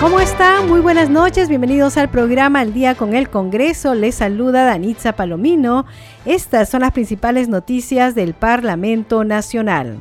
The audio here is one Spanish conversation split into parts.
¿Cómo están? Muy buenas noches, bienvenidos al programa Al Día con el Congreso. Les saluda Danitza Palomino. Estas son las principales noticias del Parlamento Nacional.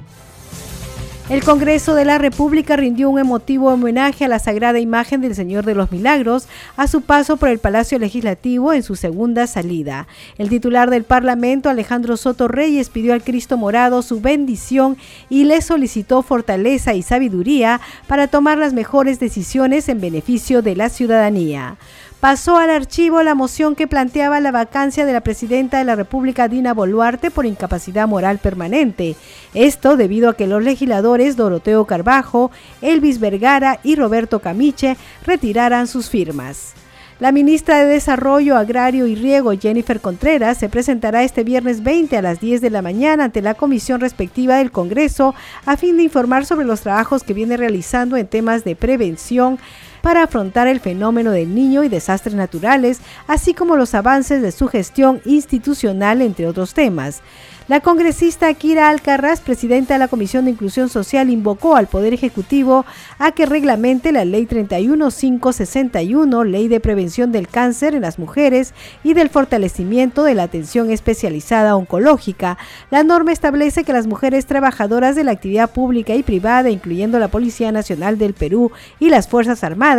El Congreso de la República rindió un emotivo homenaje a la sagrada imagen del Señor de los Milagros a su paso por el Palacio Legislativo en su segunda salida. El titular del Parlamento, Alejandro Soto Reyes, pidió al Cristo Morado su bendición y le solicitó fortaleza y sabiduría para tomar las mejores decisiones en beneficio de la ciudadanía pasó al archivo la moción que planteaba la vacancia de la presidenta de la República, Dina Boluarte, por incapacidad moral permanente. Esto debido a que los legisladores Doroteo Carbajo, Elvis Vergara y Roberto Camiche retiraran sus firmas. La ministra de Desarrollo Agrario y Riego, Jennifer Contreras, se presentará este viernes 20 a las 10 de la mañana ante la comisión respectiva del Congreso a fin de informar sobre los trabajos que viene realizando en temas de prevención para afrontar el fenómeno del niño y desastres naturales, así como los avances de su gestión institucional, entre otros temas. La congresista Kira Alcarraz, presidenta de la Comisión de Inclusión Social, invocó al Poder Ejecutivo a que reglamente la Ley 31561, Ley de Prevención del Cáncer en las Mujeres y del Fortalecimiento de la Atención Especializada Oncológica. La norma establece que las mujeres trabajadoras de la actividad pública y privada, incluyendo la Policía Nacional del Perú y las Fuerzas Armadas,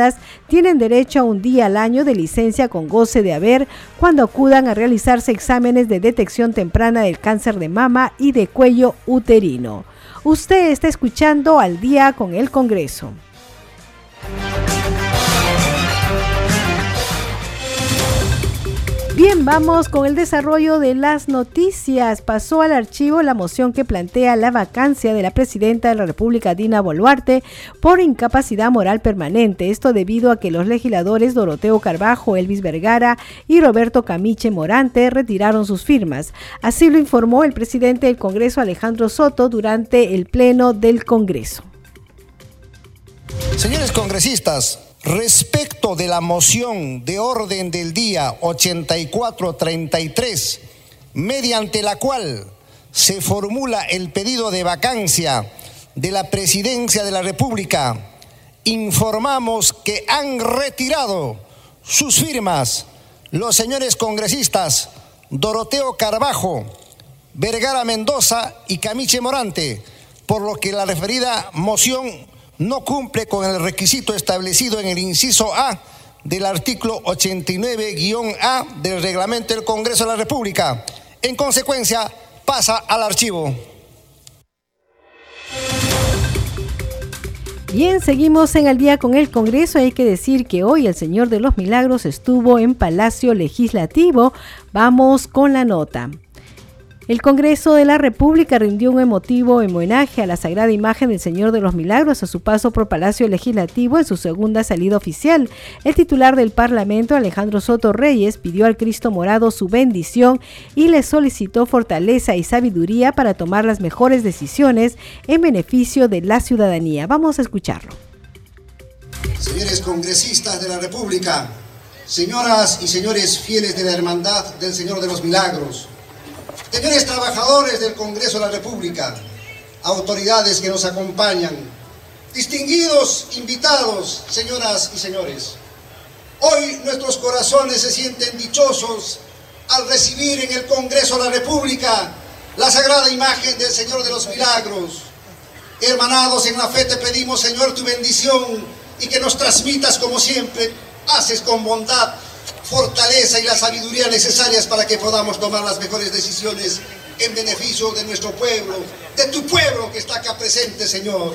tienen derecho a un día al año de licencia con goce de haber cuando acudan a realizarse exámenes de detección temprana del cáncer de mama y de cuello uterino. Usted está escuchando al día con el Congreso. Bien, vamos con el desarrollo de las noticias. Pasó al archivo la moción que plantea la vacancia de la presidenta de la República, Dina Boluarte, por incapacidad moral permanente. Esto debido a que los legisladores Doroteo Carbajo, Elvis Vergara y Roberto Camiche Morante retiraron sus firmas. Así lo informó el presidente del Congreso, Alejandro Soto, durante el pleno del Congreso. Señores congresistas, Respecto de la moción de orden del día 8433, mediante la cual se formula el pedido de vacancia de la presidencia de la República, informamos que han retirado sus firmas los señores congresistas Doroteo Carbajo, Vergara Mendoza y Camiche Morante, por lo que la referida moción no cumple con el requisito establecido en el inciso A del artículo 89-A del reglamento del Congreso de la República. En consecuencia, pasa al archivo. Bien, seguimos en el día con el Congreso. Hay que decir que hoy el Señor de los Milagros estuvo en Palacio Legislativo. Vamos con la nota. El Congreso de la República rindió un emotivo homenaje a la sagrada imagen del Señor de los Milagros a su paso por Palacio Legislativo en su segunda salida oficial. El titular del Parlamento, Alejandro Soto Reyes, pidió al Cristo Morado su bendición y le solicitó fortaleza y sabiduría para tomar las mejores decisiones en beneficio de la ciudadanía. Vamos a escucharlo. Señores congresistas de la República, señoras y señores fieles de la Hermandad del Señor de los Milagros, Señores trabajadores del Congreso de la República, autoridades que nos acompañan, distinguidos invitados, señoras y señores, hoy nuestros corazones se sienten dichosos al recibir en el Congreso de la República la sagrada imagen del Señor de los Milagros. Hermanados en la fe te pedimos, Señor, tu bendición y que nos transmitas como siempre, haces con bondad fortaleza y la sabiduría necesarias para que podamos tomar las mejores decisiones en beneficio de nuestro pueblo, de tu pueblo que está acá presente, Señor.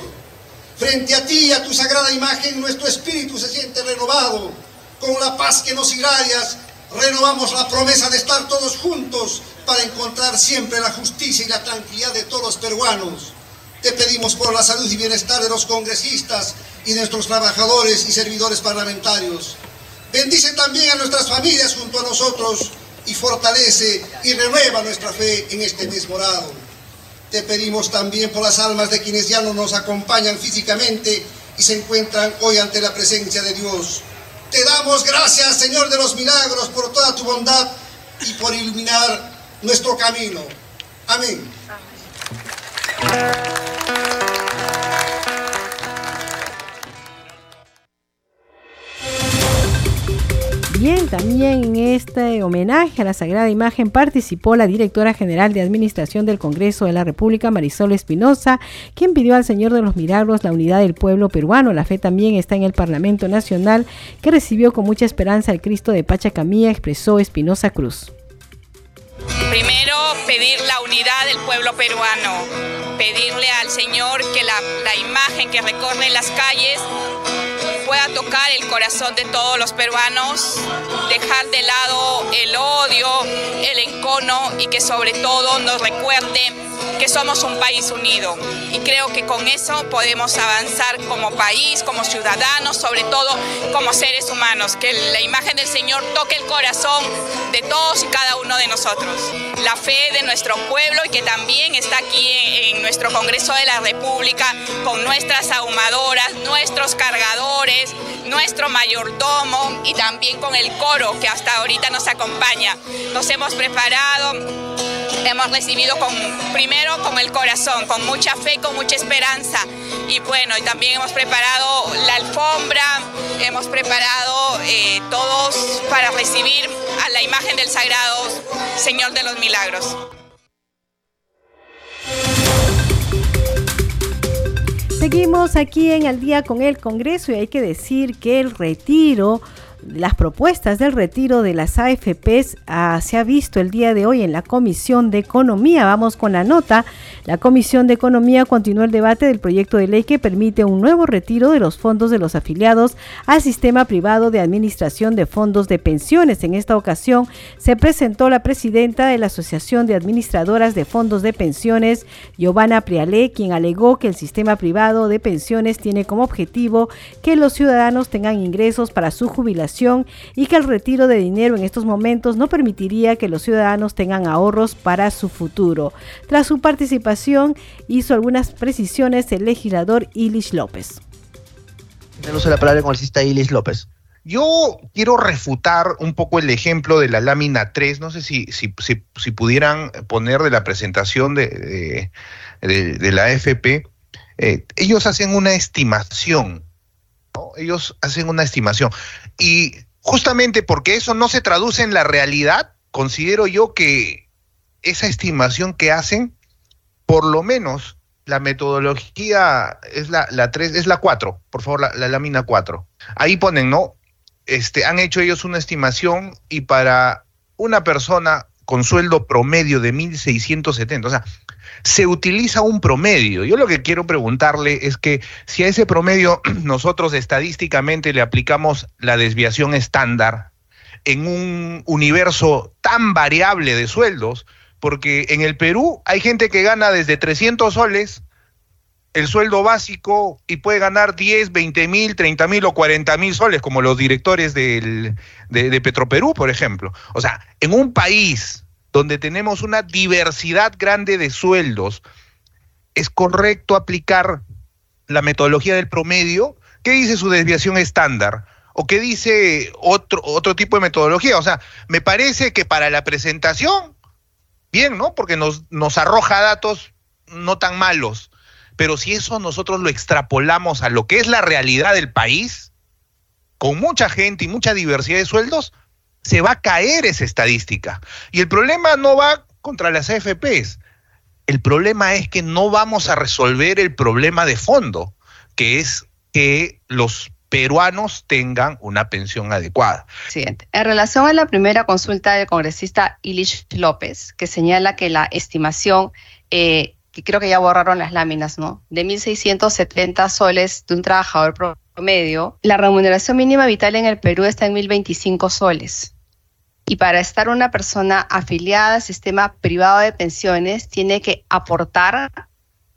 Frente a ti, a tu sagrada imagen, nuestro espíritu se siente renovado. Con la paz que nos irradias, renovamos la promesa de estar todos juntos para encontrar siempre la justicia y la tranquilidad de todos los peruanos. Te pedimos por la salud y bienestar de los congresistas y de nuestros trabajadores y servidores parlamentarios. Bendice también a nuestras familias junto a nosotros y fortalece y renueva nuestra fe en este mes morado. Te pedimos también por las almas de quienes ya no nos acompañan físicamente y se encuentran hoy ante la presencia de Dios. Te damos gracias, Señor de los milagros, por toda tu bondad y por iluminar nuestro camino. Amén. Bien, también en este homenaje a la Sagrada Imagen participó la directora general de Administración del Congreso de la República, Marisol Espinosa, quien pidió al Señor de los Milagros la unidad del pueblo peruano. La fe también está en el Parlamento Nacional, que recibió con mucha esperanza el Cristo de Pachacamía, expresó Espinosa Cruz. Primero, pedir la unidad del pueblo peruano, pedirle al Señor que la, la imagen que recorre las calles pueda tocar el corazón de todos los peruanos, dejar de lado el odio, el encono y que sobre todo nos recuerde que somos un país unido. Y creo que con eso podemos avanzar como país, como ciudadanos, sobre todo como seres humanos, que la imagen del Señor toque el corazón de todos y cada uno de nosotros. La fe de nuestro pueblo y que también está aquí en, en nuestro Congreso de la República con nuestras ahumadoras, nuestros cargadores, nuestro mayordomo y también con el coro que hasta ahorita nos acompaña. Nos hemos preparado hemos recibido con, primero con el corazón, con mucha fe, con mucha esperanza. Y bueno, y también hemos preparado la alfombra, hemos preparado eh, todos para recibir a la imagen del Sagrado Señor de los Milagros. Seguimos aquí en el día con el Congreso y hay que decir que el retiro las propuestas del retiro de las AFPs ah, se ha visto el día de hoy en la Comisión de Economía. Vamos con la nota. La Comisión de Economía continuó el debate del proyecto de ley que permite un nuevo retiro de los fondos de los afiliados al sistema privado de administración de fondos de pensiones. En esta ocasión se presentó la presidenta de la Asociación de Administradoras de Fondos de Pensiones, Giovanna Prialé, quien alegó que el sistema privado de pensiones tiene como objetivo que los ciudadanos tengan ingresos para su jubilación y que el retiro de dinero en estos momentos no permitiría que los ciudadanos tengan ahorros para su futuro. Tras su participación hizo algunas precisiones el legislador Ilis López. La palabra el Ilis López. Yo quiero refutar un poco el ejemplo de la lámina 3, no sé si, si, si, pudieran poner de la presentación de, de, la AFP, eh, ellos hacen una estimación ellos hacen una estimación. Y justamente porque eso no se traduce en la realidad, considero yo que esa estimación que hacen, por lo menos la metodología es la, la 3, es la 4, por favor, la, lámina 4. Ahí ponen, ¿no? Este, han hecho ellos una estimación y para una persona con sueldo promedio de 1.670, o sea, se utiliza un promedio. Yo lo que quiero preguntarle es que si a ese promedio nosotros estadísticamente le aplicamos la desviación estándar en un universo tan variable de sueldos, porque en el Perú hay gente que gana desde 300 soles el sueldo básico y puede ganar 10, 20 mil, 30 mil o 40 mil soles, como los directores de, de Petroperú, por ejemplo. O sea, en un país donde tenemos una diversidad grande de sueldos, es correcto aplicar la metodología del promedio. ¿Qué dice su desviación estándar? ¿O qué dice otro, otro tipo de metodología? O sea, me parece que para la presentación, bien, ¿no? Porque nos, nos arroja datos no tan malos. Pero si eso nosotros lo extrapolamos a lo que es la realidad del país, con mucha gente y mucha diversidad de sueldos, se va a caer esa estadística. Y el problema no va contra las AFPs. El problema es que no vamos a resolver el problema de fondo, que es que los peruanos tengan una pensión adecuada. En relación a la primera consulta del congresista Ilish López, que señala que la estimación, eh, que creo que ya borraron las láminas, ¿no? De 1.670 soles de un trabajador promedio, la remuneración mínima vital en el Perú está en 1.025 soles. Y para estar una persona afiliada al sistema privado de pensiones, tiene que aportar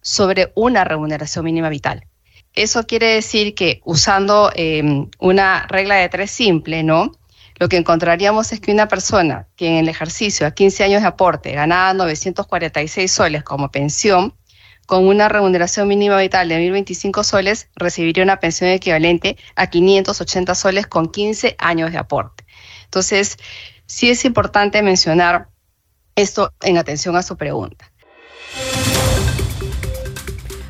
sobre una remuneración mínima vital. Eso quiere decir que usando em, una regla de tres simple, ¿no? lo que encontraríamos es que una persona que en el ejercicio a 15 años de aporte ganaba 946 soles como pensión, con una remuneración mínima vital de 1.025 soles, recibiría una pensión equivalente a 580 soles con 15 años de aporte. Entonces, sí es importante mencionar esto en atención a su pregunta.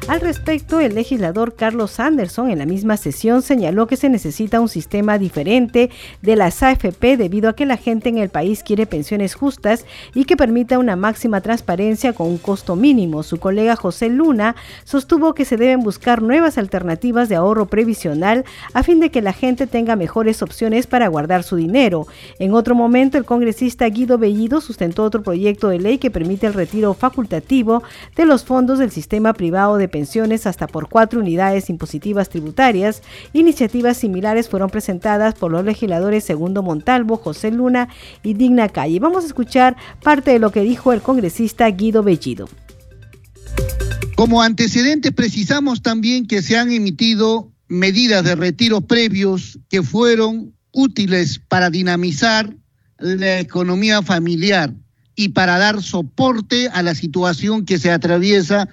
Al respecto, el legislador Carlos Anderson en la misma sesión señaló que se necesita un sistema diferente de las AFP debido a que la gente en el país quiere pensiones justas y que permita una máxima transparencia con un costo mínimo. Su colega José Luna sostuvo que se deben buscar nuevas alternativas de ahorro previsional a fin de que la gente tenga mejores opciones para guardar su dinero. En otro momento, el congresista Guido Bellido sustentó otro proyecto de ley que permite el retiro facultativo de los fondos del sistema privado de pensiones hasta por cuatro unidades impositivas tributarias. Iniciativas similares fueron presentadas por los legisladores Segundo Montalvo, José Luna y Digna Calle. Vamos a escuchar parte de lo que dijo el congresista Guido Bellido. Como antecedentes precisamos también que se han emitido medidas de retiro previos que fueron útiles para dinamizar la economía familiar y para dar soporte a la situación que se atraviesa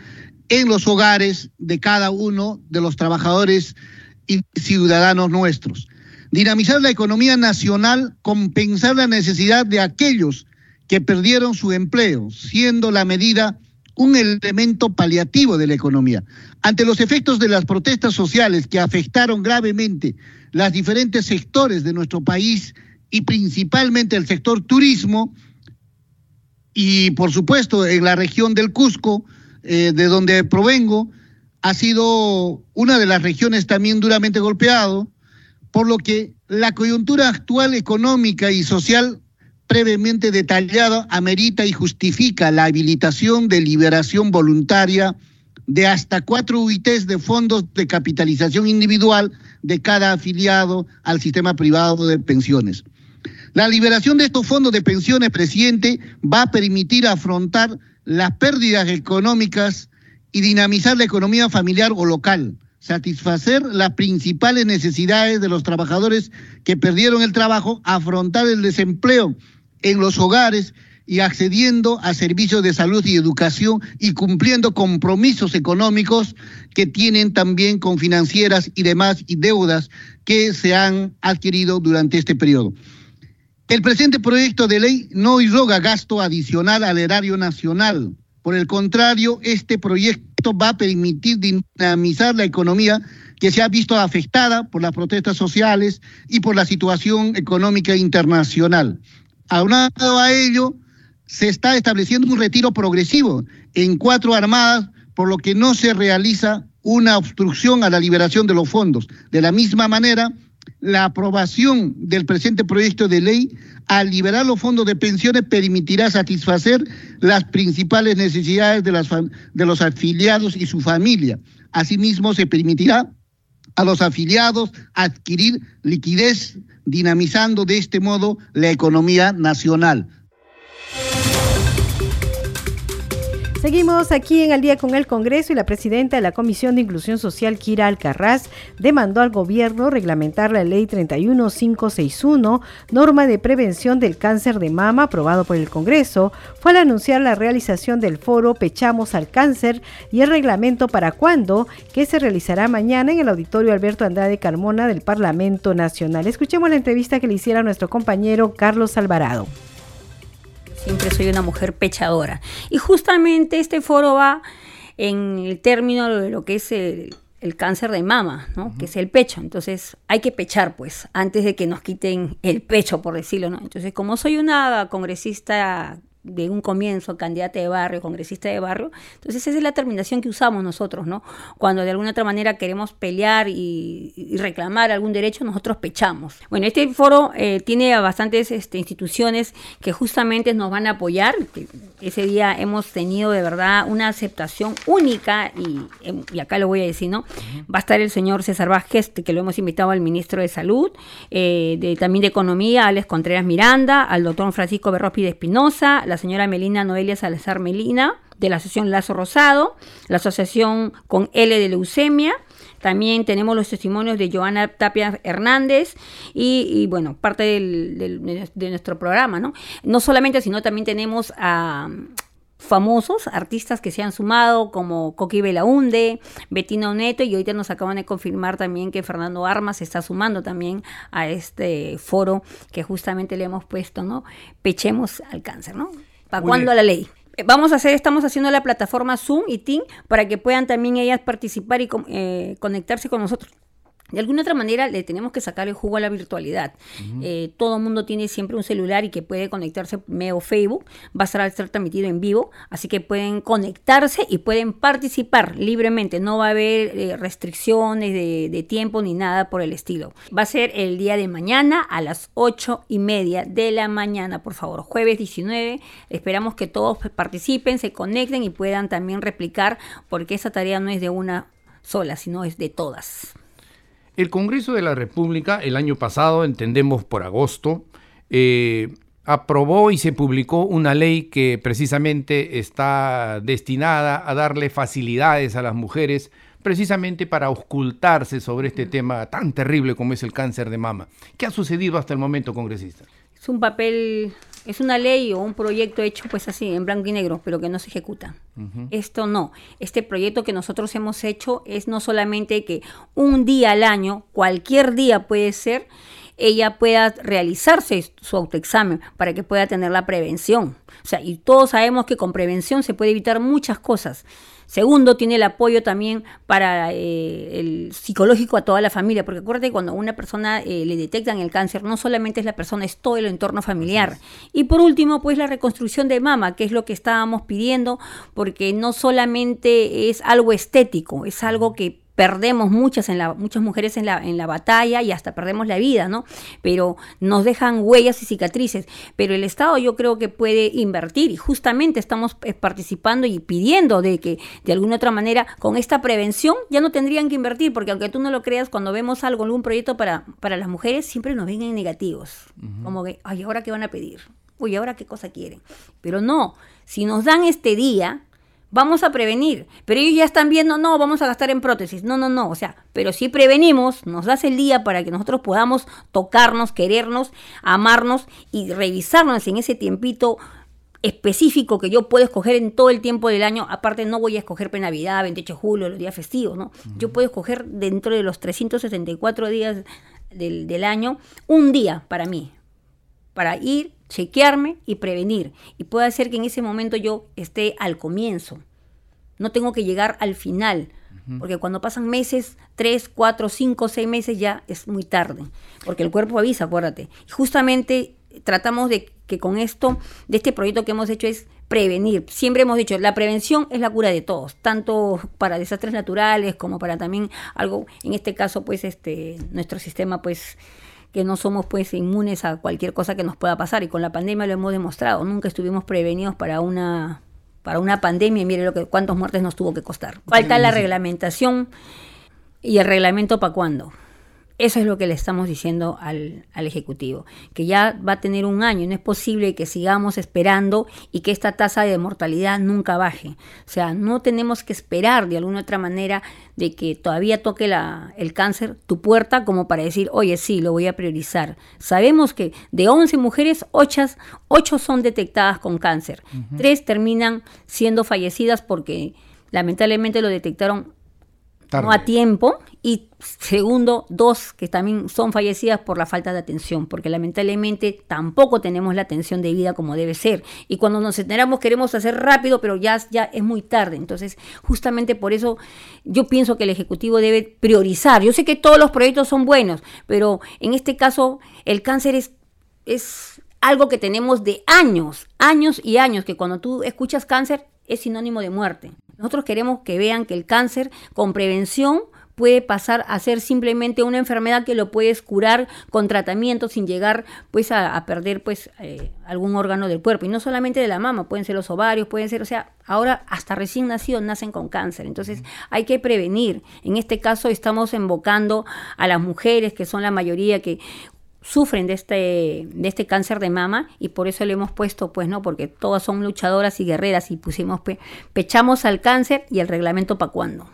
en los hogares de cada uno de los trabajadores y ciudadanos nuestros. Dinamizar la economía nacional, compensar la necesidad de aquellos que perdieron su empleo, siendo la medida un elemento paliativo de la economía. Ante los efectos de las protestas sociales que afectaron gravemente los diferentes sectores de nuestro país y principalmente el sector turismo, y por supuesto en la región del Cusco, eh, de donde provengo, ha sido una de las regiones también duramente golpeado, por lo que la coyuntura actual económica y social previamente detallada amerita y justifica la habilitación de liberación voluntaria de hasta cuatro UITs de fondos de capitalización individual de cada afiliado al sistema privado de pensiones. La liberación de estos fondos de pensiones, presidente, va a permitir afrontar las pérdidas económicas y dinamizar la economía familiar o local, satisfacer las principales necesidades de los trabajadores que perdieron el trabajo, afrontar el desempleo en los hogares y accediendo a servicios de salud y educación y cumpliendo compromisos económicos que tienen también con financieras y demás y deudas que se han adquirido durante este periodo. El presente proyecto de ley no irroga gasto adicional al erario nacional. Por el contrario, este proyecto va a permitir dinamizar la economía que se ha visto afectada por las protestas sociales y por la situación económica internacional. Aunado a ello, se está estableciendo un retiro progresivo en cuatro armadas, por lo que no se realiza una obstrucción a la liberación de los fondos. De la misma manera, la aprobación del presente proyecto de ley al liberar los fondos de pensiones permitirá satisfacer las principales necesidades de, de los afiliados y su familia. Asimismo, se permitirá a los afiliados adquirir liquidez, dinamizando de este modo la economía nacional. Seguimos aquí en Al día con el Congreso y la presidenta de la Comisión de Inclusión Social, Kira Alcarraz, demandó al gobierno reglamentar la ley 31561, norma de prevención del cáncer de mama aprobado por el Congreso. Fue al anunciar la realización del foro Pechamos al Cáncer y el reglamento para cuándo, que se realizará mañana en el auditorio Alberto Andrade Carmona del Parlamento Nacional. Escuchemos la entrevista que le hiciera nuestro compañero Carlos Alvarado siempre soy una mujer pechadora. Y justamente este foro va en el término de lo que es el, cáncer de mama, ¿no? Que es el pecho. Entonces, hay que pechar, pues, antes de que nos quiten el pecho, por decirlo, ¿no? Entonces, como soy una congresista de un comienzo, candidata de barrio, congresista de barrio. Entonces esa es la terminación que usamos nosotros, ¿no? Cuando de alguna otra manera queremos pelear y, reclamar algún derecho, nosotros pechamos. Bueno, este foro eh, tiene bastantes este, instituciones que justamente nos van a apoyar. Ese día hemos tenido de verdad una aceptación única y, y acá lo voy a decir, ¿no? Va a estar el señor César Vázquez, que lo hemos invitado al ministro de Salud, eh, de, también de Economía, Alex Contreras Miranda, al doctor Francisco Berrospi de Espinosa, la señora Melina Noelia Salazar Melina, de la Asociación Lazo Rosado, la Asociación con L de Leucemia, También tenemos los testimonios de Joana Tapia Hernández y, bueno, parte de nuestro programa, ¿no? No solamente, sino también tenemos a famosos, artistas que se han sumado, como Coqui Belaunde, Bettina Neto, y ahorita nos acaban de confirmar también que Fernando Armas se está sumando también a este foro que justamente le hemos puesto, ¿no? Pechemos al cáncer, ¿no? ¿Para cuándo la ley? Eh, vamos a hacer, estamos haciendo la plataforma Zoom y Team para que puedan también ellas participar y eh, conectarse con nosotros de alguna otra manera le tenemos que sacar el jugo a la virtualidad. Eh, todo el mundo tiene siempre un celular y que puede conectarse medio Facebook. Va a estar, estar transmitido en vivo, así que pueden conectarse y pueden participar libremente. No va a haber eh, restricciones de, de, tiempo ni nada por el estilo. Va a ser el día de mañana a las ocho y media de la mañana, por favor. Jueves 19. Esperamos que todos participen, se conecten y puedan también replicar, porque esa tarea no es de una sola, sino es de todas. El Congreso de la República el año pasado, entendemos por agosto, eh, aprobó y se publicó una ley que precisamente está destinada a darle facilidades a las mujeres precisamente para ocultarse sobre este tema tan terrible como es el cáncer de mama. ¿Qué ha sucedido hasta el momento, congresista? Es un papel es una ley o un proyecto hecho pues así en blanco y negro, pero que no se ejecuta. Esto no. Este proyecto que nosotros hemos hecho es no solamente que un día al año, cualquier día puede ser, ella pueda realizarse su autoexamen para que pueda tener la prevención. O sea, y todos sabemos que con prevención se puede evitar muchas cosas. Segundo, tiene el apoyo también para eh, el psicológico a toda la familia, porque acuérdate cuando a una persona eh, le detectan el cáncer, no solamente es la persona, es todo el entorno familiar. Y por último, pues la reconstrucción de mama, que es lo que estábamos pidiendo, porque no solamente es algo estético, es algo que perdemos muchas, en la, muchas mujeres en la, en la batalla y hasta perdemos la vida, ¿no? Pero nos dejan huellas y cicatrices. Pero el Estado yo creo que puede invertir y justamente estamos eh, participando y pidiendo de que de alguna otra manera con esta prevención ya no tendrían que invertir, porque aunque tú no lo creas, cuando vemos algo, algún proyecto para, para las mujeres, siempre nos ven en negativos. Como que, ay, ¿ahora qué van a pedir? Uy, ¿ahora qué cosa quieren? Pero no, si nos dan este día, vamos a prevenir. Pero ellos ya están viendo, no, vamos a gastar en prótesis. No, no, no. O sea, pero si prevenimos, nos das el día para que nosotros podamos tocarnos, querernos, amarnos y revisarnos en ese tiempito específico que yo puedo escoger en todo el tiempo del año. Aparte, no voy a escoger Navidad, 28 de julio, los días festivos, ¿no? Yo puedo escoger dentro de los 364 días del, del año un día para mí, para ir chequearme y prevenir. Y puede ser que en ese momento yo esté al comienzo. No tengo que llegar al final. Porque cuando pasan meses, tres, cuatro, cinco, seis meses ya es muy tarde. Porque el cuerpo avisa, acuérdate. Y justamente tratamos de que con esto, de este proyecto que hemos hecho es prevenir. Siempre hemos dicho, la prevención es la cura de todos, tanto para desastres naturales como para también algo, en este caso, pues, este, nuestro sistema, pues, que no somos pues inmunes a cualquier cosa que nos pueda pasar. Y con la pandemia lo hemos demostrado, nunca estuvimos prevenidos para una para una pandemia. Y mire lo que cuántos muertes nos tuvo que costar. Falta la reglamentación. Y el reglamento para cuándo. Eso es lo que le estamos diciendo al, Ejecutivo, que ya va a tener un año, no es posible que sigamos esperando y que esta tasa de mortalidad nunca baje. O sea, no tenemos que esperar de alguna otra manera de que todavía toque la, el cáncer tu puerta como para decir, oye, sí, lo voy a priorizar. Sabemos que de 11 mujeres, 8, son detectadas con cáncer. Tres terminan siendo fallecidas porque lamentablemente lo detectaron no a tiempo y segundo, dos que también son fallecidas por la falta de atención, porque lamentablemente tampoco tenemos la atención de vida como debe ser. Y cuando nos enteramos queremos hacer rápido, pero ya, ya es muy tarde. Entonces, justamente por eso yo pienso que el Ejecutivo debe priorizar. Yo sé que todos los proyectos son buenos, pero en este caso el cáncer es, es algo que tenemos de años, años y años, que cuando tú escuchas cáncer es sinónimo de muerte. Nosotros queremos que vean que el cáncer con prevención puede pasar a ser simplemente una enfermedad que lo puedes curar con tratamiento sin llegar pues a, perder pues eh, algún órgano del cuerpo. Y no solamente de la mama pueden ser los ovarios pueden ser o sea ahora hasta recién nacidos nacen con cáncer. Entonces hay que prevenir. En este caso estamos invocando a las mujeres que son la mayoría que sufren de este, de este cáncer de mama y por eso le hemos puesto, pues no, porque todas son luchadoras y guerreras y pusimos, pechamos al cáncer y el reglamento para cuándo.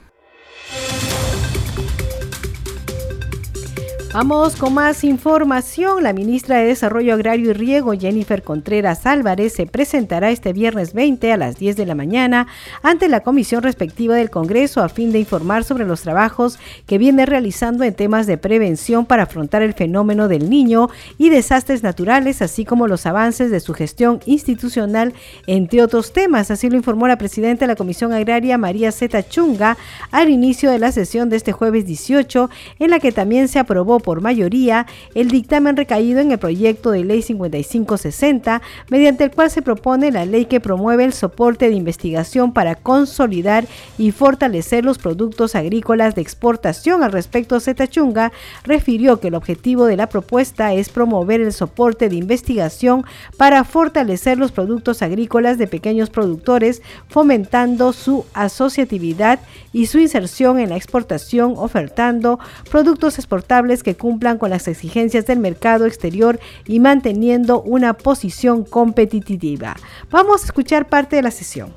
Vamos con más información. La ministra de Desarrollo Agrario y Riego, Jennifer Contreras Álvarez, se presentará este viernes 20 a las 10 de la mañana ante la comisión respectiva del Congreso a fin de informar sobre los trabajos que viene realizando en temas de prevención para afrontar el fenómeno del niño y desastres naturales, así como los avances de su gestión institucional, entre otros temas. Así lo informó la presidenta de la Comisión Agraria, María Zeta Chunga, al inicio de la sesión de este jueves 18, en la que también se aprobó por mayoría el dictamen recaído en el proyecto de ley 5560, mediante el cual se propone la ley que promueve el soporte de investigación para consolidar y fortalecer los productos agrícolas de exportación. Al respecto, Chunga refirió que el objetivo de la propuesta es promover el soporte de investigación para fortalecer los productos agrícolas de pequeños productores, fomentando su asociatividad y su inserción en la exportación, ofertando productos exportables que cumplan con las exigencias del mercado exterior y manteniendo una posición competitiva. Vamos a escuchar parte de la sesión.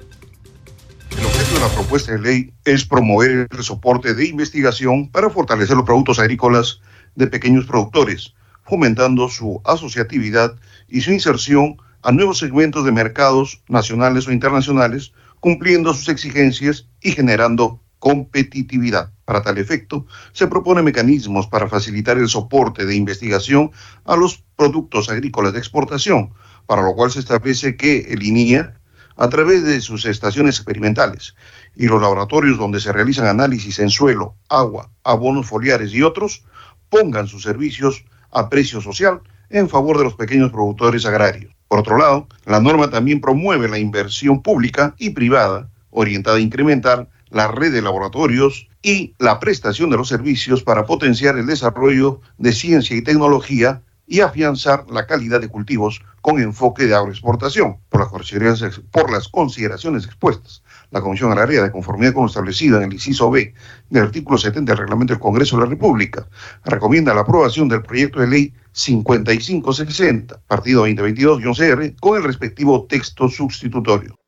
El objeto de la propuesta de ley es promover el soporte de investigación para fortalecer los productos agrícolas de pequeños productores, fomentando su asociatividad y su inserción a nuevos segmentos de mercados nacionales o internacionales, cumpliendo sus exigencias y generando competitividad. Para tal efecto, se propone mecanismos para facilitar el soporte de investigación a los productos agrícolas de exportación, para lo cual se establece que el INIA, a través de sus estaciones experimentales y los laboratorios donde se realizan análisis en suelo, agua, abonos foliares y otros, pongan sus servicios a precio social en favor de los pequeños productores agrarios. Por otro lado, la norma también promueve la inversión pública y privada orientada a incrementar la red de laboratorios y la prestación de los servicios para potenciar el desarrollo de ciencia y tecnología y afianzar la calidad de cultivos con enfoque de agroexportación. Por las consideraciones, por las consideraciones expuestas, la Comisión Agraria, de conformidad con lo establecido en el inciso B del artículo 70 del Reglamento del Congreso de la República, recomienda la aprobación del proyecto de ley 5560, partido 2022-CR, con el respectivo texto sustitutorio.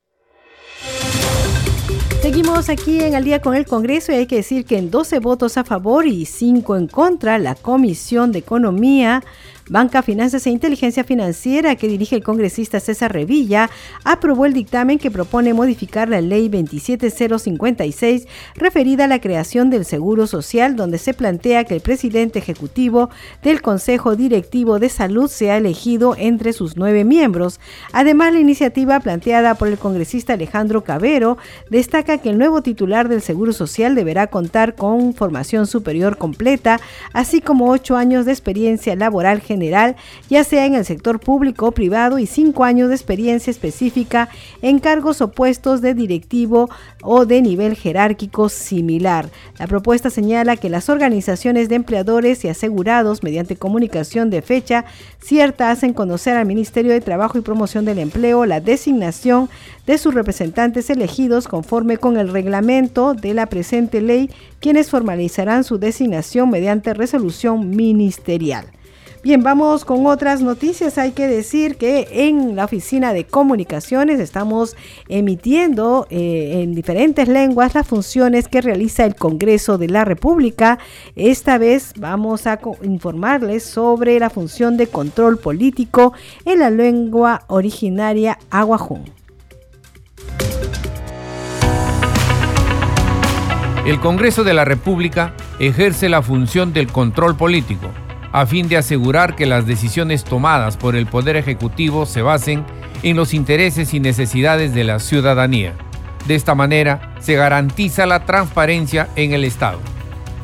Seguimos aquí en Al día con el Congreso y hay que decir que en 12 votos a favor y 5 en contra, la Comisión de Economía Banca, Finanzas e Inteligencia Financiera, que dirige el congresista César Revilla, aprobó el dictamen que propone modificar la ley 27056 referida a la creación del Seguro Social, donde se plantea que el presidente ejecutivo del Consejo Directivo de Salud sea elegido entre sus nueve miembros. Además, la iniciativa planteada por el congresista Alejandro Cabero destaca que el nuevo titular del Seguro Social deberá contar con formación superior completa, así como ocho años de experiencia laboral general general, ya sea en el sector público o privado, y cinco años de experiencia específica en cargos o puestos de directivo o de nivel jerárquico similar. La propuesta señala que las organizaciones de empleadores y asegurados, mediante comunicación de fecha cierta, hacen conocer al Ministerio de Trabajo y Promoción del Empleo la designación de sus representantes elegidos conforme con el reglamento de la presente ley, quienes formalizarán su designación mediante resolución ministerial. Bien, vamos con otras noticias. Hay que decir que en la oficina de comunicaciones estamos emitiendo eh, en diferentes lenguas las funciones que realiza el Congreso de la República. Esta vez vamos a informarles sobre la función de control político en la lengua originaria aguajún. El Congreso de la República ejerce la función del control político a fin de asegurar que las decisiones tomadas por el Poder Ejecutivo se basen en los intereses y necesidades de la ciudadanía. De esta manera se garantiza la transparencia en el Estado.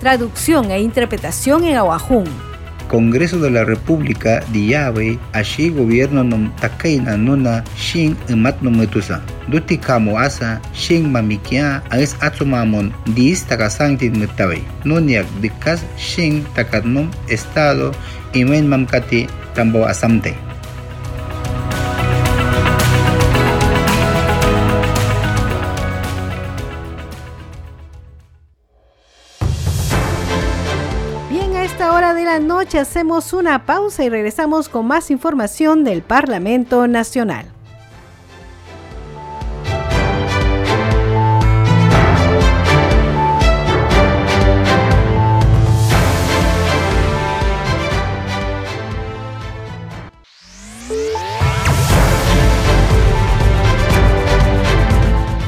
Traducción e interpretación en Aguajún. Congreso de la República diyabe ashi gobierno nom takaina nuna shin emat metusa. Duti kamo asa shin mamikia es atsumamon dis takasangtin metabe. Nuniak dikas shin takatnum estado imen mamkati tambo asamte. hacemos una pausa y regresamos con más información del Parlamento Nacional.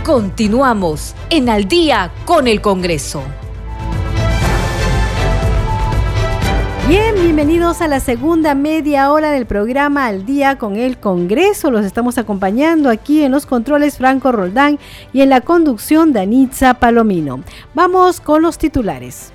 Continuamos en Al día con el Congreso. Bien, bienvenidos a la segunda media hora del programa Al Día con el Congreso. Los estamos acompañando aquí en los controles Franco Roldán y en la conducción Danitza Palomino. Vamos con los titulares.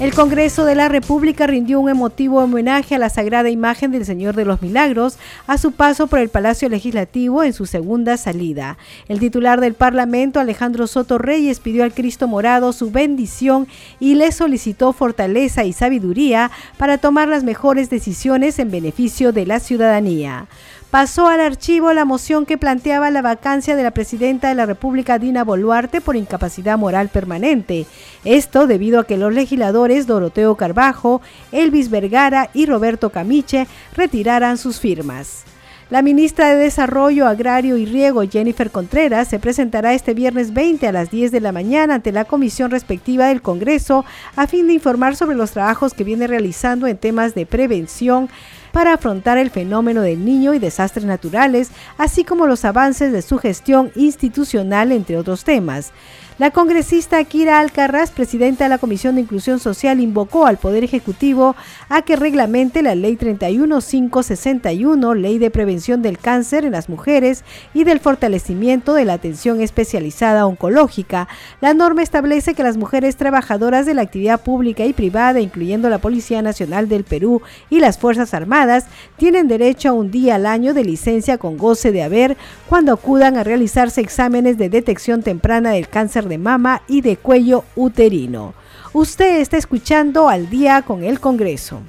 El Congreso de la República rindió un emotivo homenaje a la sagrada imagen del Señor de los Milagros a su paso por el Palacio Legislativo en su segunda salida. El titular del Parlamento, Alejandro Soto Reyes, pidió al Cristo Morado su bendición y le solicitó fortaleza y sabiduría para tomar las mejores decisiones en beneficio de la ciudadanía pasó al archivo la moción que planteaba la vacancia de la presidenta de la República, Dina Boluarte, por incapacidad moral permanente. Esto debido a que los legisladores Doroteo Carbajo, Elvis Vergara y Roberto Camiche retiraran sus firmas. La ministra de Desarrollo Agrario y Riego, Jennifer Contreras, se presentará este viernes 20 a las 10 de la mañana ante la comisión respectiva del Congreso a fin de informar sobre los trabajos que viene realizando en temas de prevención, para afrontar el fenómeno del niño y desastres naturales, así como los avances de su gestión institucional, entre otros temas. La congresista Kira Alcarraz, presidenta de la Comisión de Inclusión Social, invocó al Poder Ejecutivo a que reglamente la Ley 31561, Ley de Prevención del Cáncer en las Mujeres y del fortalecimiento de la atención especializada oncológica. La norma establece que las mujeres trabajadoras de la actividad pública y privada, incluyendo la Policía Nacional del Perú y las Fuerzas Armadas, tienen derecho a un día al año de licencia con goce de haber cuando acudan a realizarse exámenes de detección temprana del cáncer de mama y de cuello uterino. Usted está escuchando al día con el Congreso.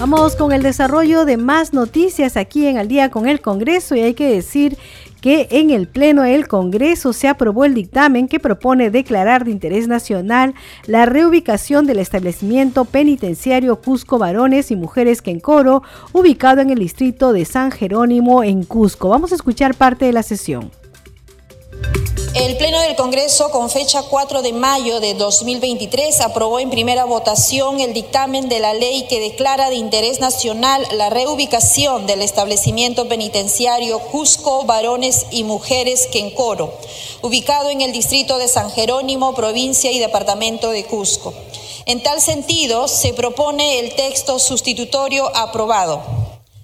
Vamos con el desarrollo de más noticias aquí en Al día con el Congreso y hay que decir que en el Pleno del Congreso se aprobó el dictamen que propone declarar de interés nacional la reubicación del establecimiento penitenciario Cusco Varones y Mujeres Quencoro, ubicado en el distrito de San Jerónimo en Cusco. Vamos a escuchar parte de la sesión. El Pleno del Congreso, con fecha 4 de mayo de 2023, aprobó en primera votación el dictamen de la ley que declara de interés nacional la reubicación del establecimiento penitenciario Cusco Varones y Mujeres Quencoro, ubicado en el distrito de San Jerónimo, provincia y departamento de Cusco. En tal sentido, se propone el texto sustitutorio aprobado.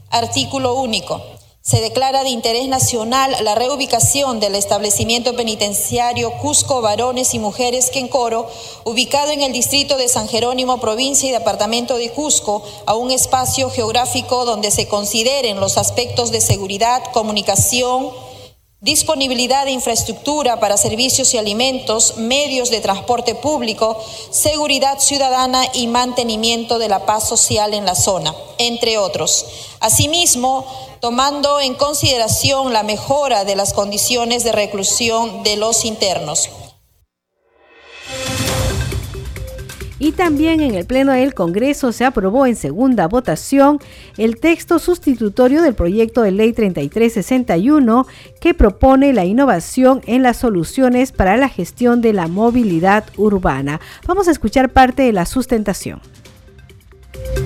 Artículo único se declara de interés nacional la reubicación del establecimiento penitenciario Cusco Varones y Mujeres Quencoro, ubicado en el distrito de San Jerónimo, provincia y departamento de Cusco, a un espacio geográfico donde se consideren los aspectos de seguridad, comunicación, disponibilidad de infraestructura para servicios y alimentos, medios de transporte público, seguridad ciudadana y mantenimiento de la paz social en la zona, entre otros. Asimismo, tomando en consideración la mejora de las condiciones de reclusión de los internos. Y también en el Pleno del Congreso se aprobó en segunda votación el texto sustitutorio del proyecto de ley 3361 que propone la innovación en las soluciones para la gestión de la movilidad urbana. Vamos a escuchar parte de la sustentación.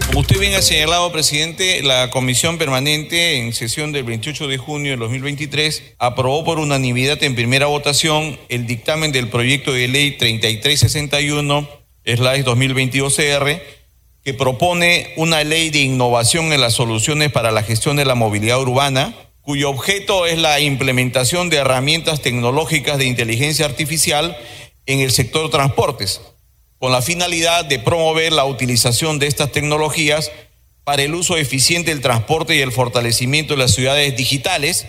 Como usted bien ha señalado, presidente, la comisión permanente en sesión del 28 de junio de 2023 aprobó por unanimidad en primera votación el dictamen del proyecto de ley 3361, slash 2022 CR, que propone una ley de innovación en las soluciones para la gestión de la movilidad urbana, cuyo objeto es la implementación de herramientas tecnológicas de inteligencia artificial en el sector transportes con la finalidad de promover la utilización de estas tecnologías para el uso eficiente del transporte y el fortalecimiento de las ciudades digitales,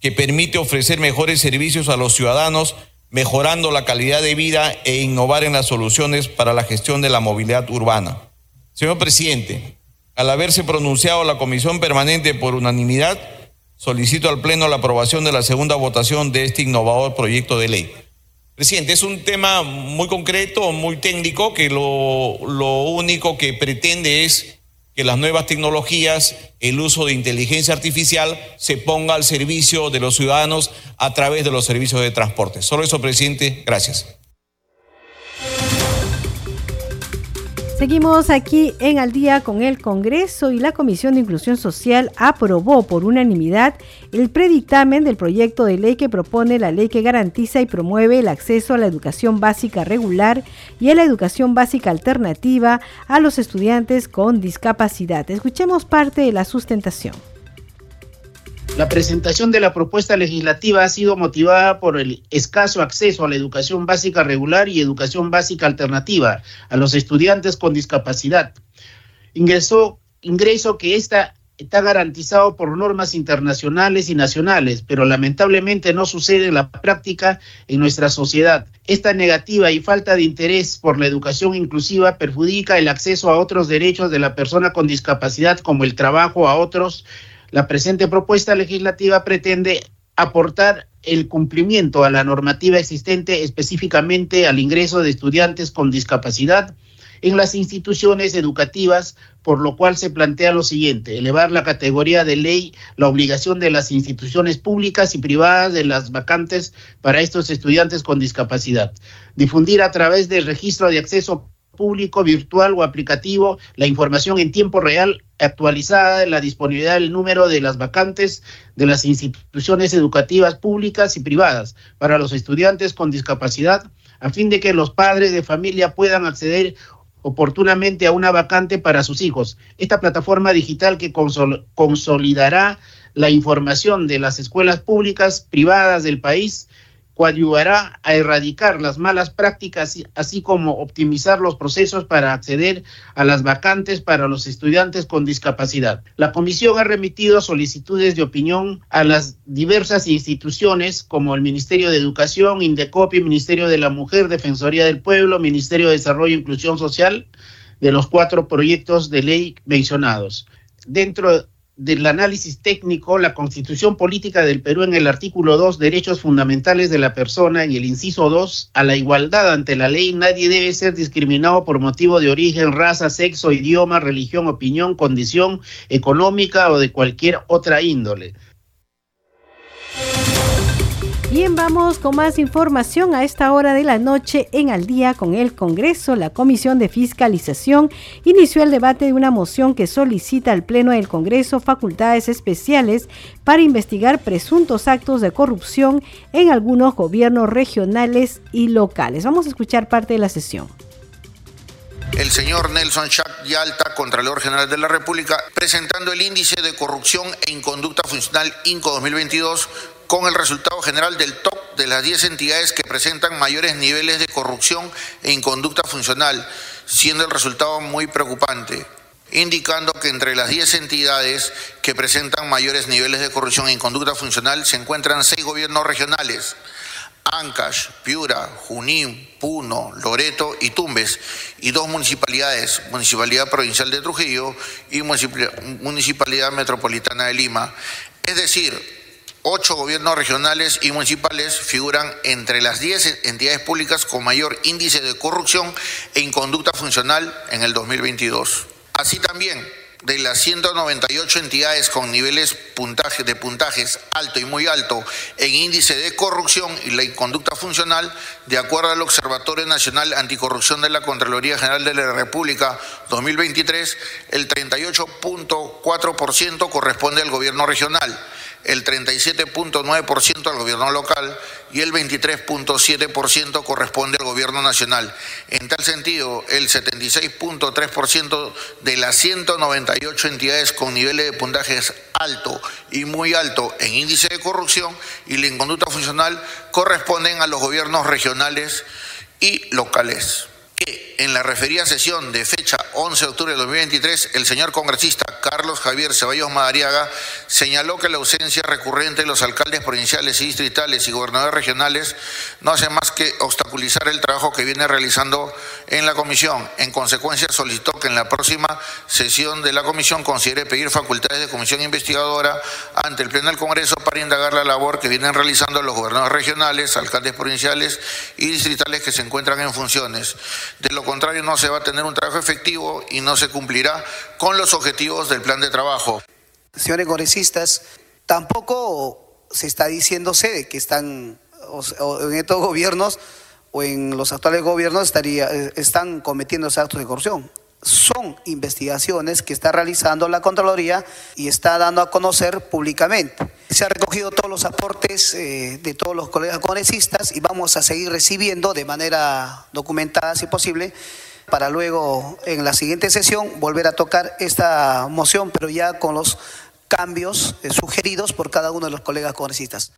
que permite ofrecer mejores servicios a los ciudadanos, mejorando la calidad de vida e innovar en las soluciones para la gestión de la movilidad urbana. Señor presidente, al haberse pronunciado la Comisión Permanente por unanimidad, solicito al Pleno la aprobación de la segunda votación de este innovador proyecto de ley. Presidente, es un tema muy concreto, muy técnico, que lo, lo, único que pretende es que las nuevas tecnologías, el uso de inteligencia artificial, se ponga al servicio de los ciudadanos a través de los servicios de transporte. Solo eso, presidente. Gracias. Seguimos aquí en Al día con el Congreso y la Comisión de Inclusión Social aprobó por unanimidad el predictamen del proyecto de ley que propone la ley que garantiza y promueve el acceso a la educación básica regular y a la educación básica alternativa a los estudiantes con discapacidad. Escuchemos parte de la sustentación. La presentación de la propuesta legislativa ha sido motivada por el escaso acceso a la educación básica regular y educación básica alternativa a los estudiantes con discapacidad. Ingreso que está garantizado por normas internacionales y nacionales, pero lamentablemente no sucede en la práctica en nuestra sociedad. Esta negativa y falta de interés por la educación inclusiva perjudica el acceso a otros derechos de la persona con discapacidad como el trabajo a otros la presente propuesta legislativa pretende aportar el cumplimiento a la normativa existente específicamente al ingreso de estudiantes con discapacidad en las instituciones educativas, por lo cual se plantea lo siguiente, elevar la categoría de ley la obligación de las instituciones públicas y privadas de las vacantes para estos estudiantes con discapacidad, difundir a través del registro de acceso público, virtual o aplicativo, la información en tiempo real actualizada la disponibilidad del número de las vacantes de las instituciones educativas públicas y privadas para los estudiantes con discapacidad, a fin de que los padres de familia puedan acceder oportunamente a una vacante para sus hijos. Esta plataforma digital que consolidará la información de las escuelas públicas privadas del país coadyuvará a erradicar las malas prácticas, así como optimizar los procesos para acceder a las vacantes para los estudiantes con discapacidad. La comisión ha remitido solicitudes de opinión a las diversas instituciones como el Ministerio de Educación, Indecopi, Ministerio de la Mujer, Defensoría del Pueblo, Ministerio de Desarrollo e Inclusión Social, de los cuatro proyectos de ley mencionados. Dentro del análisis técnico, la Constitución Política del Perú en el artículo 2, Derechos Fundamentales de la Persona, y el inciso 2, a la igualdad ante la ley, nadie debe ser discriminado por motivo de origen, raza, sexo, idioma, religión, opinión, condición económica o de cualquier otra índole. Bien, vamos con más información a esta hora de la noche en Al día con el Congreso. La Comisión de Fiscalización inició el debate de una moción que solicita al Pleno del Congreso facultades especiales para investigar presuntos actos de corrupción en algunos gobiernos regionales y locales. Vamos a escuchar parte de la sesión el señor Nelson Schack Yalta, Contralor General de la República, presentando el índice de corrupción e inconducta funcional INCO 2022 con el resultado general del top de las 10 entidades que presentan mayores niveles de corrupción e inconducta funcional, siendo el resultado muy preocupante, indicando que entre las 10 entidades que presentan mayores niveles de corrupción e inconducta funcional se encuentran seis gobiernos regionales, Ancash, Piura, Junín, Puno, Loreto y Tumbes, y dos municipalidades, Municipalidad Provincial de Trujillo y Municipalidad Metropolitana de Lima. Es decir, Ocho gobiernos regionales y municipales figuran entre las diez entidades públicas con mayor índice de corrupción e inconducta funcional en el 2022. Así también, de las 198 entidades con niveles de puntajes alto y muy alto en índice de corrupción y la inconducta funcional, de acuerdo al Observatorio Nacional Anticorrupción de la Contraloría General de la República 2023, el 38.4% corresponde al gobierno regional el 37.9% al gobierno local y el 23.7% corresponde al gobierno nacional. En tal sentido, el 76.3% de las 198 entidades con niveles de puntajes alto y muy alto en índice de corrupción y la inconducta funcional corresponden a los gobiernos regionales y locales en la referida sesión de fecha 11 de octubre de 2023, el señor congresista Carlos Javier Ceballos Madariaga señaló que la ausencia recurrente de los alcaldes provinciales y distritales y gobernadores regionales no hace más que obstaculizar el trabajo que viene realizando en la comisión. En consecuencia, solicitó que en la próxima sesión de la comisión considere pedir facultades de comisión investigadora ante el Pleno del Congreso para indagar la labor que vienen realizando los gobernadores regionales, alcaldes provinciales y distritales que se encuentran en funciones. De lo contrario, no se va a tener un trabajo efectivo y no se cumplirá con los objetivos del plan de trabajo. Señores congresistas, tampoco se está diciéndose que están en estos gobiernos o en los actuales gobiernos estaría, eh, están cometiendo actos de corrupción. Son investigaciones que está realizando la Contraloría y está dando a conocer públicamente. Se han recogido todos los aportes eh, de todos los colegas congresistas y vamos a seguir recibiendo de manera documentada, si posible, para luego en la siguiente sesión volver a tocar esta moción, pero ya con los cambios eh, sugeridos por cada uno de los colegas congresistas.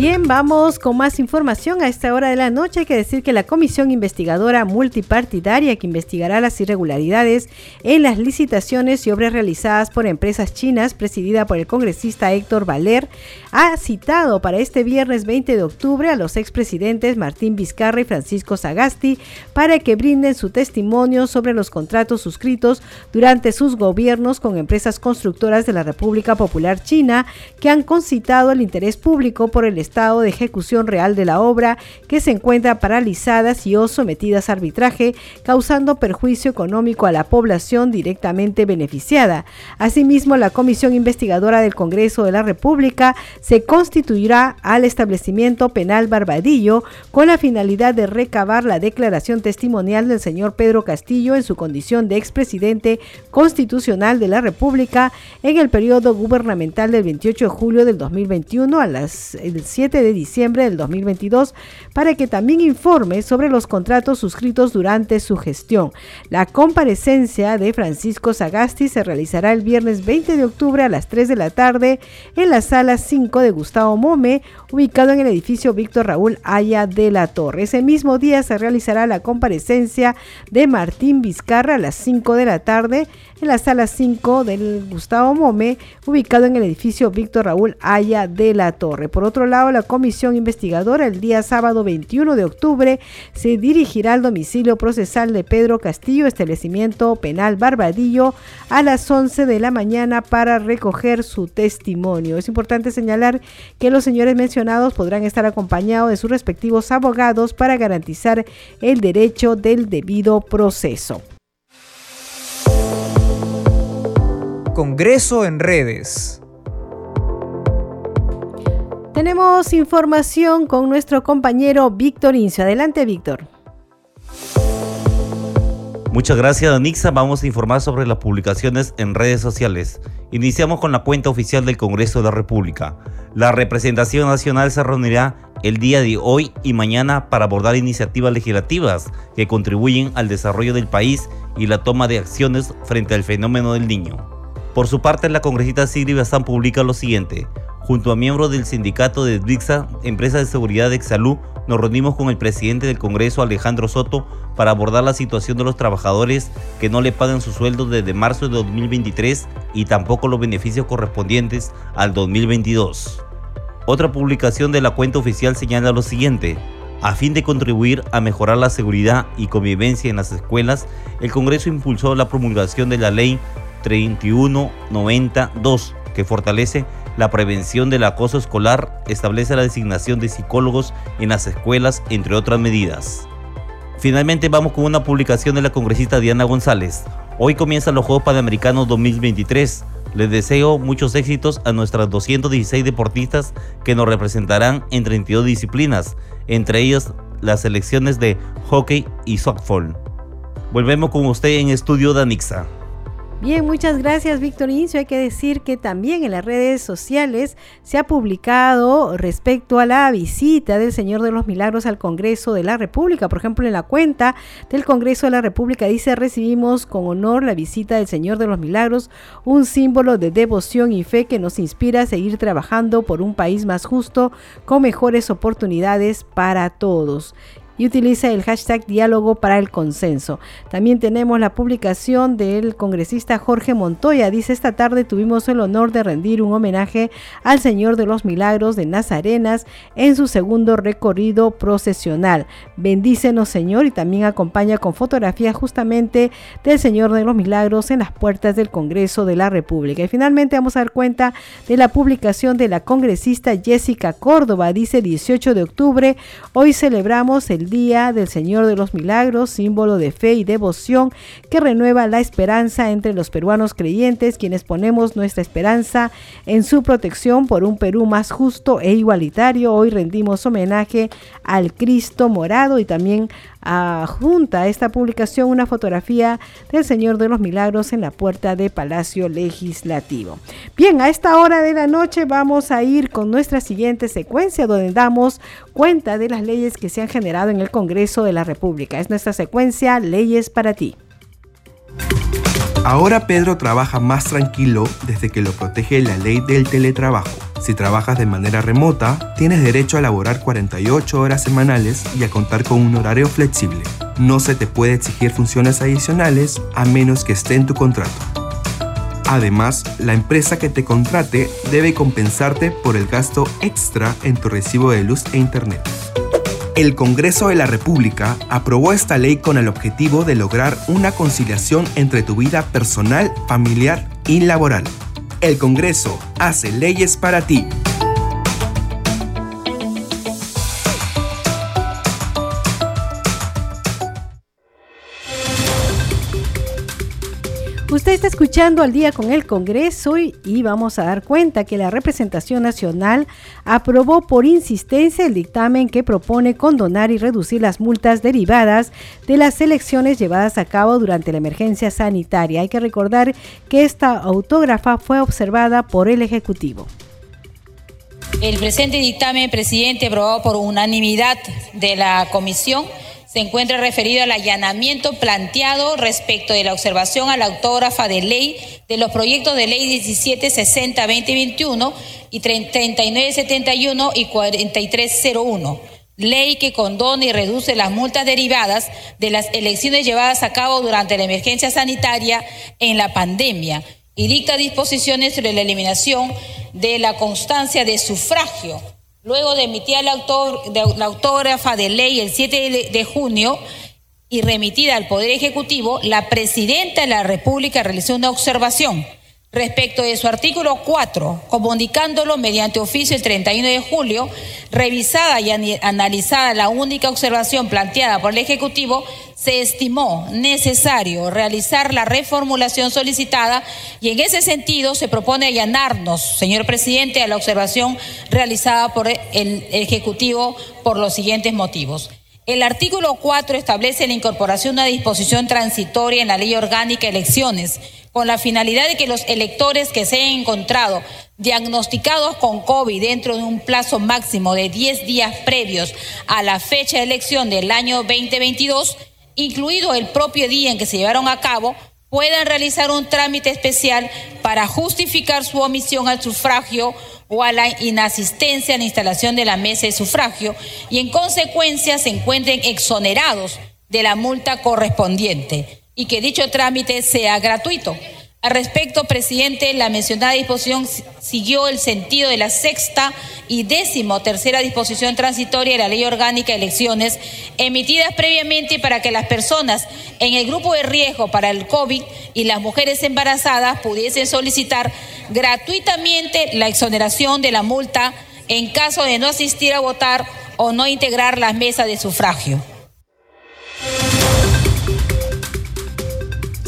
Bien, vamos con más información a esta hora de la noche. Hay que decir que la Comisión Investigadora Multipartidaria que investigará las irregularidades en las licitaciones y obras realizadas por empresas chinas, presidida por el congresista Héctor Valer, ha citado para este viernes 20 de octubre a los expresidentes Martín Vizcarra y Francisco Sagasti para que brinden su testimonio sobre los contratos suscritos durante sus gobiernos con empresas constructoras de la República Popular China que han concitado el interés público por el estado de ejecución real de la obra que se encuentra paralizadas y o sometidas a arbitraje, causando perjuicio económico a la población directamente beneficiada. Asimismo, la Comisión Investigadora del Congreso de la República se constituirá al establecimiento penal Barbadillo con la finalidad de recabar la declaración testimonial del señor Pedro Castillo en su condición de expresidente constitucional de la República en el periodo gubernamental del 28 de julio del 2021 a las 7 de diciembre del 2022 para que también informe sobre los contratos suscritos durante su gestión. La comparecencia de Francisco Sagasti se realizará el viernes 20 de octubre a las 3 de la tarde en la sala 5 de Gustavo Mome, ubicado en el edificio Víctor Raúl Aya de la Torre. Ese mismo día se realizará la comparecencia de Martín Vizcarra a las 5 de la tarde en la sala 5 del Gustavo Mome, ubicado en el edificio Víctor Raúl Aya de la Torre. Por otro lado, la comisión investigadora el día sábado 21 de octubre se dirigirá al domicilio procesal de Pedro Castillo, establecimiento penal Barbadillo, a las 11 de la mañana para recoger su testimonio. Es importante señalar que los señores mencionados podrán estar acompañados de sus respectivos abogados para garantizar el derecho del debido proceso. Congreso en redes. Tenemos información con nuestro compañero Víctor Incio. Adelante, Víctor. Muchas gracias, Danixa. Vamos a informar sobre las publicaciones en redes sociales. Iniciamos con la cuenta oficial del Congreso de la República. La representación nacional se reunirá el día de hoy y mañana para abordar iniciativas legislativas que contribuyen al desarrollo del país y la toma de acciones frente al fenómeno del niño. Por su parte, la congresista Sigrid Bazán publica lo siguiente. Junto a miembros del sindicato de DIXA, Empresa de Seguridad de Exalú, nos reunimos con el presidente del Congreso, Alejandro Soto, para abordar la situación de los trabajadores que no le pagan su sueldo desde marzo de 2023 y tampoco los beneficios correspondientes al 2022. Otra publicación de la cuenta oficial señala lo siguiente. A fin de contribuir a mejorar la seguridad y convivencia en las escuelas, el Congreso impulsó la promulgación de la Ley 3192, que fortalece la prevención del acoso escolar, establece la designación de psicólogos en las escuelas, entre otras medidas. Finalmente vamos con una publicación de la congresista Diana González. Hoy comienzan los Juegos Panamericanos 2023. Les deseo muchos éxitos a nuestras 216 deportistas que nos representarán en 32 disciplinas, entre ellas las selecciones de hockey y softball. Volvemos con usted en Estudio Danixa. Bien, muchas gracias Víctor Incio. Hay que decir que también en las redes sociales se ha publicado respecto a la visita del Señor de los Milagros al Congreso de la República. Por ejemplo, en la cuenta del Congreso de la República dice recibimos con honor la visita del Señor de los Milagros, un símbolo de devoción y fe que nos inspira a seguir trabajando por un país más justo con mejores oportunidades para todos y utiliza el hashtag diálogo para el consenso. También tenemos la publicación del congresista Jorge Montoya. Dice, esta tarde tuvimos el honor de rendir un homenaje al Señor de los Milagros de Nazarenas en su segundo recorrido procesional. Bendícenos Señor y también acompaña con fotografías justamente del Señor de los Milagros en las puertas del Congreso de la República. Y finalmente vamos a dar cuenta de la publicación de la congresista Jessica Córdoba. Dice 18 de octubre, hoy celebramos el Día del Señor de los Milagros, símbolo de fe y devoción que renueva la esperanza entre los peruanos creyentes, quienes ponemos nuestra esperanza en su protección por un Perú más justo e igualitario. Hoy rendimos homenaje al Cristo morado y también adjunta a esta publicación una fotografía del Señor de los Milagros en la puerta de Palacio Legislativo. Bien, a esta hora de la noche vamos a ir con nuestra siguiente secuencia donde damos cuenta de las leyes que se han generado en el Congreso de la República. Es nuestra secuencia Leyes para ti. Ahora Pedro trabaja más tranquilo desde que lo protege la ley del teletrabajo. Si trabajas de manera remota, tienes derecho a laborar 48 horas semanales y a contar con un horario flexible. No se te puede exigir funciones adicionales a menos que esté en tu contrato. Además, la empresa que te contrate debe compensarte por el gasto extra en tu recibo de luz e internet. El Congreso de la República aprobó esta ley con el objetivo de lograr una conciliación entre tu vida personal, familiar y laboral. El Congreso hace leyes para ti. Usted está escuchando al día con el Congreso y, y, vamos a dar cuenta que la representación nacional aprobó por insistencia el dictamen que propone condonar y reducir las multas derivadas de las elecciones llevadas a cabo durante la emergencia sanitaria. Hay que recordar que esta autógrafa fue observada por el Ejecutivo. El presente dictamen, presidente, aprobado por unanimidad de la comisión, se encuentra referido al allanamiento planteado respecto de la observación a la autógrafa de ley de los proyectos de ley 1760-2021 y 3971 y 4301 ley que condona y reduce las multas derivadas de las elecciones llevadas a cabo durante la emergencia sanitaria en la pandemia y dicta disposiciones sobre la eliminación de la constancia de sufragio. Luego de emitir la, autor, de, la autógrafa de ley el 7 de, de junio y remitida al Poder Ejecutivo, la Presidenta de la República realizó una observación respecto de su artículo 4, comunicándolo mediante oficio el 31 de julio, revisada y analizada la única observación planteada por el Ejecutivo, se estimó necesario realizar la reformulación solicitada y en ese sentido se propone allanarnos, señor presidente, a la observación realizada por el Ejecutivo por los siguientes motivos. El artículo 4 establece la incorporación de una disposición transitoria en la Ley Orgánica de Elecciones con la finalidad de que los electores que se hayan encontrado diagnosticados con COVID dentro de un plazo máximo de 10 días previos a la fecha de elección del año 2022, incluido el propio día en que se llevaron a cabo, puedan realizar un trámite especial para justificar su omisión al sufragio o a la inasistencia a la instalación de la mesa de sufragio y en consecuencia se encuentren exonerados de la multa correspondiente y que dicho trámite sea gratuito. Al respecto, presidente, la mencionada disposición siguió el sentido de la sexta y décimo tercera disposición transitoria de la Ley Orgánica de Elecciones, emitidas previamente para que las personas en el grupo de riesgo para el COVID y las mujeres embarazadas pudiesen solicitar gratuitamente la exoneración de la multa en caso de no asistir a votar o no integrar las mesas de sufragio.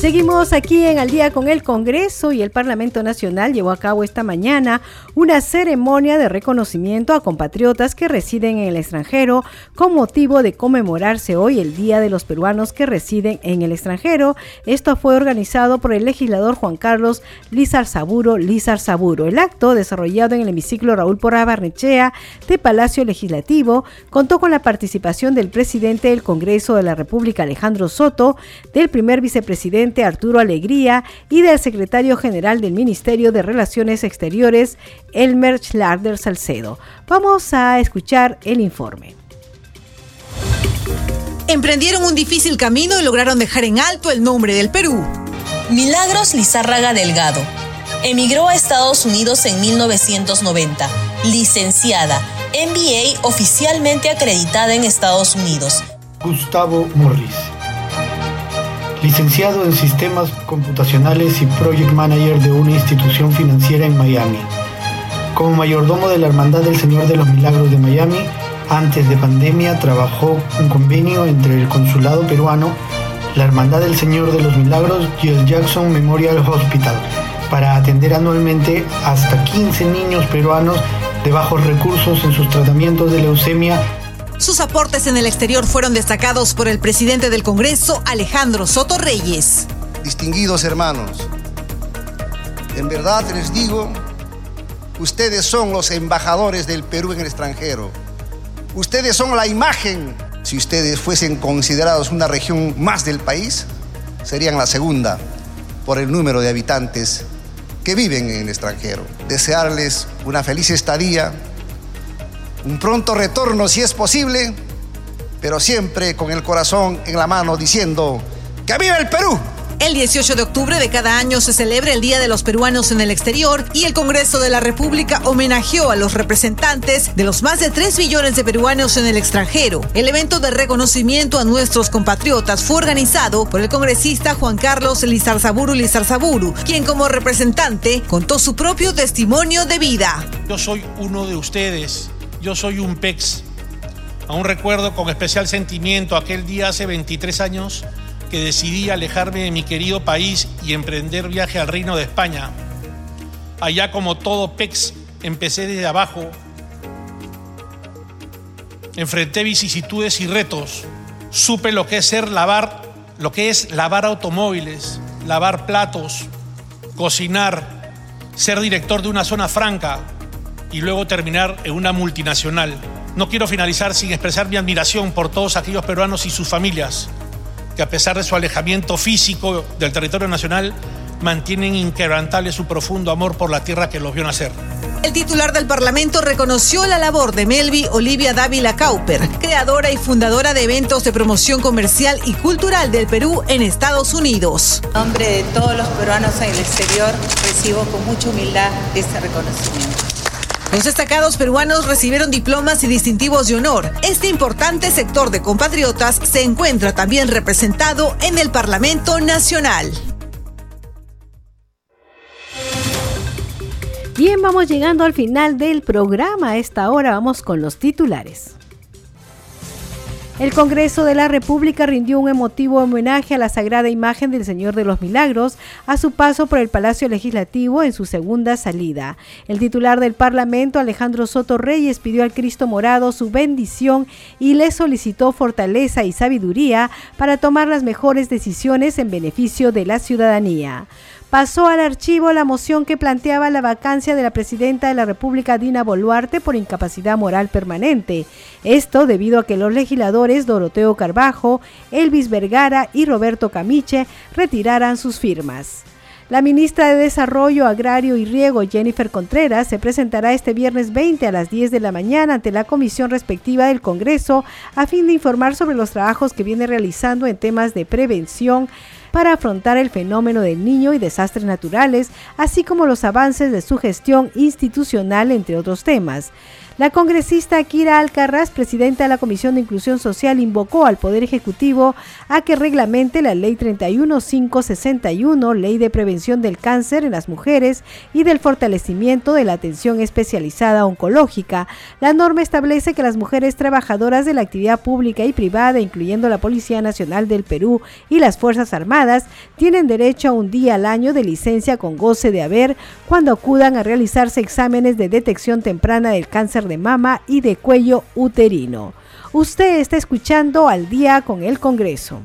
Seguimos aquí en Al día con el Congreso y el Parlamento Nacional llevó a cabo esta mañana una ceremonia de reconocimiento a compatriotas que residen en el extranjero con motivo de conmemorarse hoy el Día de los Peruanos que residen en el extranjero. Esto fue organizado por el legislador Juan Carlos Lizar Saburo Lizar Saburo. El acto, desarrollado en el hemiciclo Raúl Porra Barnechea de Palacio Legislativo, contó con la participación del presidente del Congreso de la República Alejandro Soto, del primer vicepresidente Arturo Alegría y del secretario general del Ministerio de Relaciones Exteriores, Elmer Schlarder Salcedo. Vamos a escuchar el informe. Emprendieron un difícil camino y lograron dejar en alto el nombre del Perú. Milagros Lizárraga Delgado. Emigró a Estados Unidos en 1990. Licenciada, MBA oficialmente acreditada en Estados Unidos. Gustavo Morris licenciado en Sistemas Computacionales y Project Manager de una institución financiera en Miami. Como mayordomo de la Hermandad del Señor de los Milagros de Miami, antes de pandemia trabajó un convenio entre el Consulado peruano, la Hermandad del Señor de los Milagros y el Jackson Memorial Hospital para atender anualmente hasta 15 niños peruanos de bajos recursos en sus tratamientos de leucemia Sus aportes en el exterior fueron destacados por el presidente del Congreso, Alejandro Soto Reyes. Distinguidos hermanos, en verdad les digo, ustedes son los embajadores del Perú en el extranjero. Ustedes son la imagen. Si ustedes fuesen considerados una región más del país, serían la segunda por el número de habitantes que viven en el extranjero. Desearles una feliz estadía, un pronto retorno si es posible, pero siempre con el corazón en la mano diciendo, ¡que viva el Perú! El 18 de octubre de cada año se celebra el Día de los Peruanos en el Exterior y el Congreso de la República homenajeó a los representantes de los más de 3 millones de peruanos en el extranjero. El evento de reconocimiento a nuestros compatriotas fue organizado por el congresista Juan Carlos Lizarzaburu Lizarzaburu, quien como representante contó su propio testimonio de vida. Yo soy uno de ustedes, yo soy un PEX. Aún recuerdo con especial sentimiento aquel día hace 23 años que decidí alejarme de mi querido país y emprender viaje al Reino de España. Allá como todo PEX, empecé desde abajo. Enfrenté vicisitudes y retos. Supe lo que es ser lavar, lo que es lavar automóviles, lavar platos, cocinar, ser director de una zona franca y luego terminar en una multinacional. No quiero finalizar sin expresar mi admiración por todos aquellos peruanos y sus familias que a pesar de su alejamiento físico del territorio nacional, mantienen inquebrantable su profundo amor por la tierra que los vio nacer. El titular del Parlamento reconoció la labor de Melvi Olivia Dávila Cauper, creadora y fundadora de eventos de promoción comercial y cultural del Perú en Estados Unidos. En nombre de todos los peruanos en el exterior, recibo con mucha humildad este reconocimiento. Los destacados peruanos recibieron diplomas y distintivos de honor. Este importante sector de compatriotas se encuentra también representado en el Parlamento Nacional. Bien, vamos llegando al final del programa. A esta hora vamos con los titulares. El Congreso de la República rindió un emotivo homenaje a la sagrada imagen del Señor de los Milagros a su paso por el Palacio Legislativo en su segunda salida. El titular del Parlamento, Alejandro Soto Reyes, pidió al Cristo Morado su bendición y le solicitó fortaleza y sabiduría para tomar las mejores decisiones en beneficio de la ciudadanía pasó al archivo la moción que planteaba la vacancia de la presidenta de la República, Dina Boluarte, por incapacidad moral permanente. Esto debido a que los legisladores Doroteo Carbajo, Elvis Vergara y Roberto Camiche retiraran sus firmas. La ministra de Desarrollo Agrario y Riego, Jennifer Contreras, se presentará este viernes 20 a las 10 de la mañana ante la comisión respectiva del Congreso a fin de informar sobre los trabajos que viene realizando en temas de prevención para afrontar el fenómeno del niño y desastres naturales, así como los avances de su gestión institucional, entre otros temas. La congresista Kira Alcarraz, presidenta de la Comisión de Inclusión Social, invocó al Poder Ejecutivo a que reglamente la Ley 31561, Ley de Prevención del Cáncer en las Mujeres y del Fortalecimiento de la Atención Especializada Oncológica. La norma establece que las mujeres trabajadoras de la actividad pública y privada, incluyendo la Policía Nacional del Perú y las Fuerzas Armadas, tienen derecho a un día al año de licencia con goce de haber cuando acudan a realizarse exámenes de detección temprana del cáncer de mama y de cuello uterino. Usted está escuchando al día con el Congreso.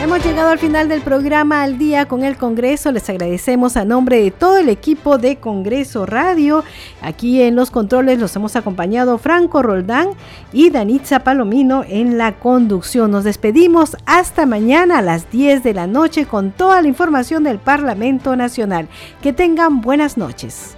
Hemos llegado al final del programa Al Día con el Congreso. Les agradecemos a nombre de todo el equipo de Congreso Radio. Aquí en los controles los hemos acompañado Franco Roldán y Danitza Palomino en la conducción. Nos despedimos hasta mañana a las 10 de la noche con toda la información del Parlamento Nacional. Que tengan buenas noches.